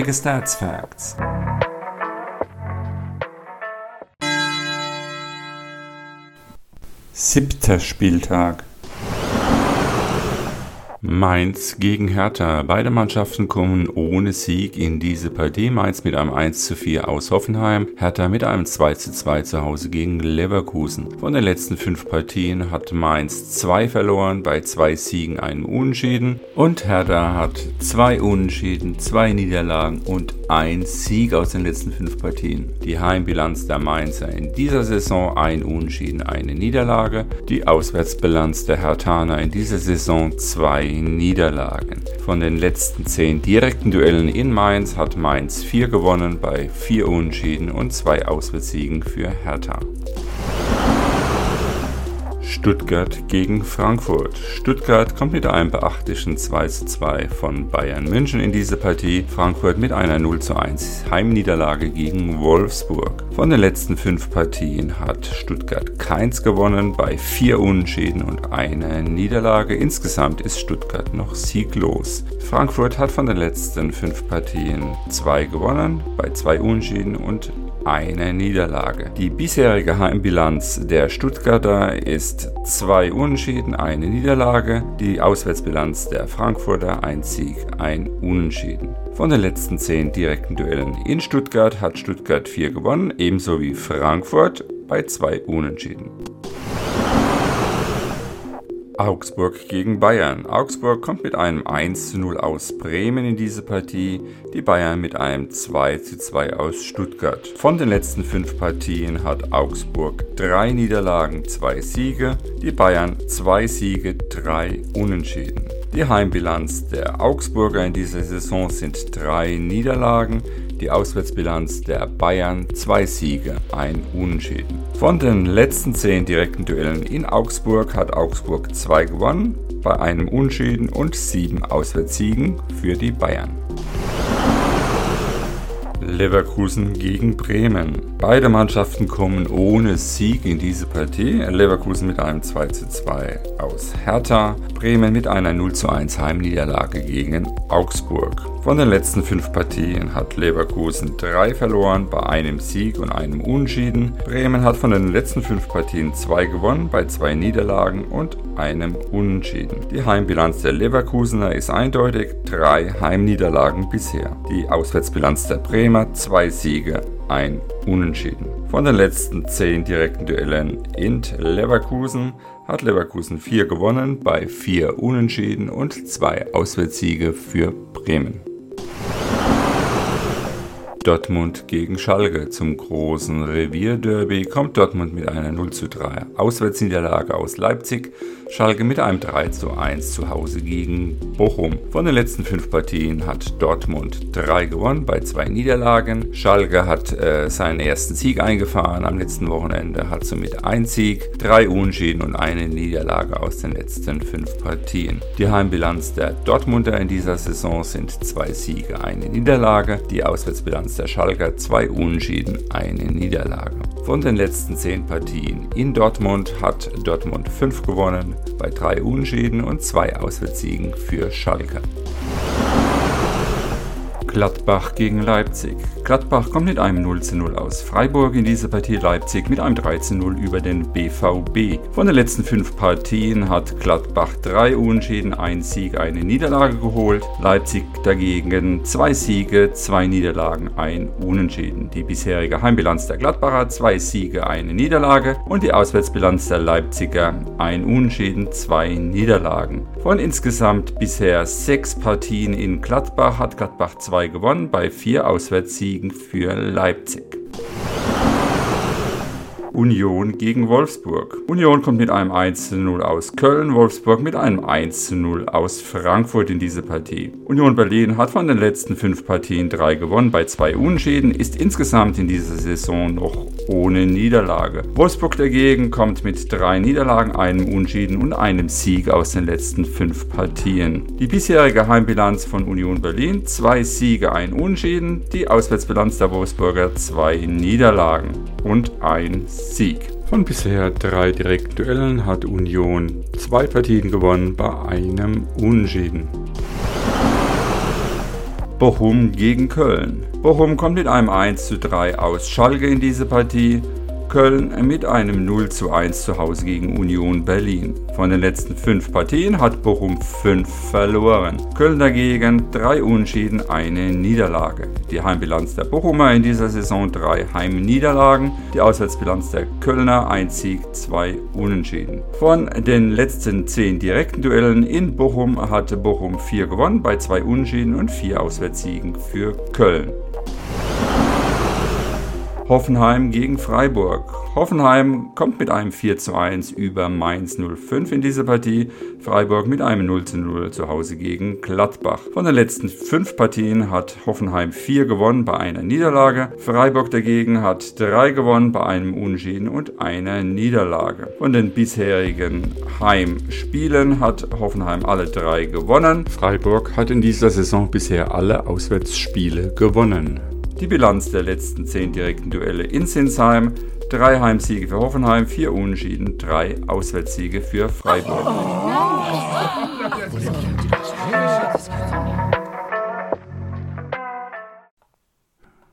Knappige Stats Facts. Siebter Spieltag. Mainz gegen Hertha. Beide Mannschaften kommen ohne Sieg in diese Partie. Mainz mit einem 1 zu 4 aus Hoffenheim, Hertha mit einem 2 zu 2 zu Hause gegen Leverkusen. Von den letzten fünf Partien hat Mainz zwei verloren, bei zwei Siegen einen Unentschieden und Hertha hat zwei Unentschieden, zwei Niederlagen und ein Sieg aus den letzten fünf Partien. Die Heimbilanz der Mainzer in dieser Saison ein Unentschieden, eine Niederlage. Die Auswärtsbilanz der Herthaner in dieser Saison zwei Niederlagen. Von den letzten zehn direkten Duellen in Mainz hat Mainz vier gewonnen bei vier Unentschieden und zwei Auswärtssiegen für Hertha. Stuttgart gegen Frankfurt. Stuttgart kommt mit einem beachtlichen 2 zu 2 von Bayern München in diese Partie. Frankfurt mit einer 0 zu 1 Heimniederlage gegen Wolfsburg. Von den letzten fünf Partien hat Stuttgart keins gewonnen, bei vier Unentschieden und einer Niederlage. Insgesamt ist Stuttgart noch sieglos. Frankfurt hat von den letzten fünf Partien zwei gewonnen, bei zwei Unentschieden und eine Niederlage. Die bisherige Heimbilanz der Stuttgarter ist zwei Unentschieden, eine Niederlage. Die Auswärtsbilanz der Frankfurter ein Sieg, ein Unentschieden. Von den letzten zehn direkten Duellen in Stuttgart hat Stuttgart vier gewonnen, ebenso wie Frankfurt bei zwei Unentschieden. Augsburg gegen Bayern. Augsburg kommt mit einem 1 zu 0 aus Bremen in diese Partie, die Bayern mit einem 2 zu 2 aus Stuttgart. Von den letzten fünf Partien hat Augsburg drei Niederlagen, zwei Siege, die Bayern zwei Siege, drei Unentschieden. Die Heimbilanz der Augsburger in dieser Saison sind drei Niederlagen, die Auswärtsbilanz der Bayern zwei Siege, ein Unentschieden. Von den letzten zehn direkten Duellen in Augsburg hat Augsburg zwei gewonnen, bei einem Unentschieden und sieben Auswärtssiegen für die Bayern. Leverkusen gegen Bremen. Beide Mannschaften kommen ohne Sieg in diese Partie. Leverkusen mit einem 2 zu 2 aus Hertha, Bremen mit einer 0 zu 1 Heimniederlage gegen Augsburg. Von den letzten fünf Partien hat Leverkusen drei verloren, bei einem Sieg und einem Unschieden. Bremen hat von den letzten fünf Partien zwei gewonnen, bei zwei Niederlagen und einem Unentschieden. Die Heimbilanz der Leverkusener ist eindeutig, drei Heimniederlagen bisher. Die Auswärtsbilanz der Bremer, zwei Siege, ein Unentschieden. Von den letzten zehn direkten Duellen in Leverkusen hat Leverkusen vier gewonnen, bei vier Unentschieden und zwei Auswärtssiege für Bremen. Dortmund gegen Schalke. Zum großen Revierderby kommt Dortmund mit einer 0 zu 3 Auswärtsniederlage aus Leipzig. Schalke mit einem 3 zu 1 zu Hause gegen Bochum. Von den letzten fünf Partien hat Dortmund drei gewonnen bei zwei Niederlagen. Schalke hat äh, seinen ersten Sieg eingefahren am letzten Wochenende, hat somit ein Sieg, drei Unentschieden und eine Niederlage aus den letzten fünf Partien. Die Heimbilanz der Dortmunder in dieser Saison sind zwei Siege, eine Niederlage. Die Auswärtsbilanz der Schalker zwei Unentschieden, eine Niederlage. Von den letzten zehn Partien in Dortmund hat Dortmund fünf gewonnen, bei drei Unschäden und zwei Auswärtssiegen für Schalke. Gladbach gegen Leipzig. Gladbach kommt mit einem 0 zu 0 aus Freiburg in diese Partie Leipzig mit einem 3 zu 0 über den BVB. Von den letzten fünf Partien hat Gladbach drei Unschäden, ein Sieg, eine Niederlage geholt. Leipzig dagegen zwei Siege, zwei Niederlagen, ein Unentschieden. Die bisherige Heimbilanz der Gladbacher zwei Siege, eine Niederlage und die Auswärtsbilanz der Leipziger ein Unentschieden, zwei Niederlagen. Von insgesamt bisher sechs Partien in Gladbach hat Gladbach zwei 2 gewonnen bei vier Auswärtssiegen für Leipzig. Union gegen Wolfsburg. Union kommt mit einem 1 zu 0 aus Köln, Wolfsburg mit einem 1 zu 0 aus Frankfurt in diese Partie. Union Berlin hat von den letzten fünf Partien drei gewonnen bei zwei Unschäden, ist insgesamt in dieser Saison noch ohne Niederlage. Wolfsburg dagegen kommt mit drei Niederlagen, einem Unschieden und einem Sieg aus den letzten fünf Partien. Die bisherige Heimbilanz von Union Berlin, zwei Siege, ein Unschieden, die Auswärtsbilanz der Wolfsburger, zwei Niederlagen und ein Sieg. Von bisher drei direkten Duellen hat Union zwei Partien gewonnen bei einem Unentschieden. Bochum gegen Köln. Bochum kommt mit einem 1 zu 3 aus Schalke in diese Partie. Köln mit einem 0 zu 1 zu Hause gegen Union Berlin. Von den letzten fünf Partien hat Bochum fünf verloren. Köln dagegen drei Unschieden, eine Niederlage. Die Heimbilanz der Bochumer in dieser Saison drei Heimniederlagen, die Auswärtsbilanz der Kölner ein Sieg, zwei Unentschieden. Von den letzten zehn direkten Duellen in Bochum hatte Bochum vier gewonnen, bei zwei Unentschieden und vier Auswärtssiegen für Köln. Hoffenheim gegen Freiburg. Hoffenheim kommt mit einem 4 zu 1 über Mainz 05 in diese Partie. Freiburg mit einem 0 zu 0 zu Hause gegen Gladbach. Von den letzten fünf Partien hat Hoffenheim vier gewonnen bei einer Niederlage. Freiburg dagegen hat drei gewonnen bei einem Unentschieden und einer Niederlage. Von den bisherigen Heimspielen hat Hoffenheim alle drei gewonnen. Freiburg hat in dieser Saison bisher alle Auswärtsspiele gewonnen. Die Bilanz der letzten 10 direkten Duelle in Sinsheim: 3 Heimsiege für Hoffenheim, 4 Unentschieden, 3 Auswärtssiege für Freiburg. Oh.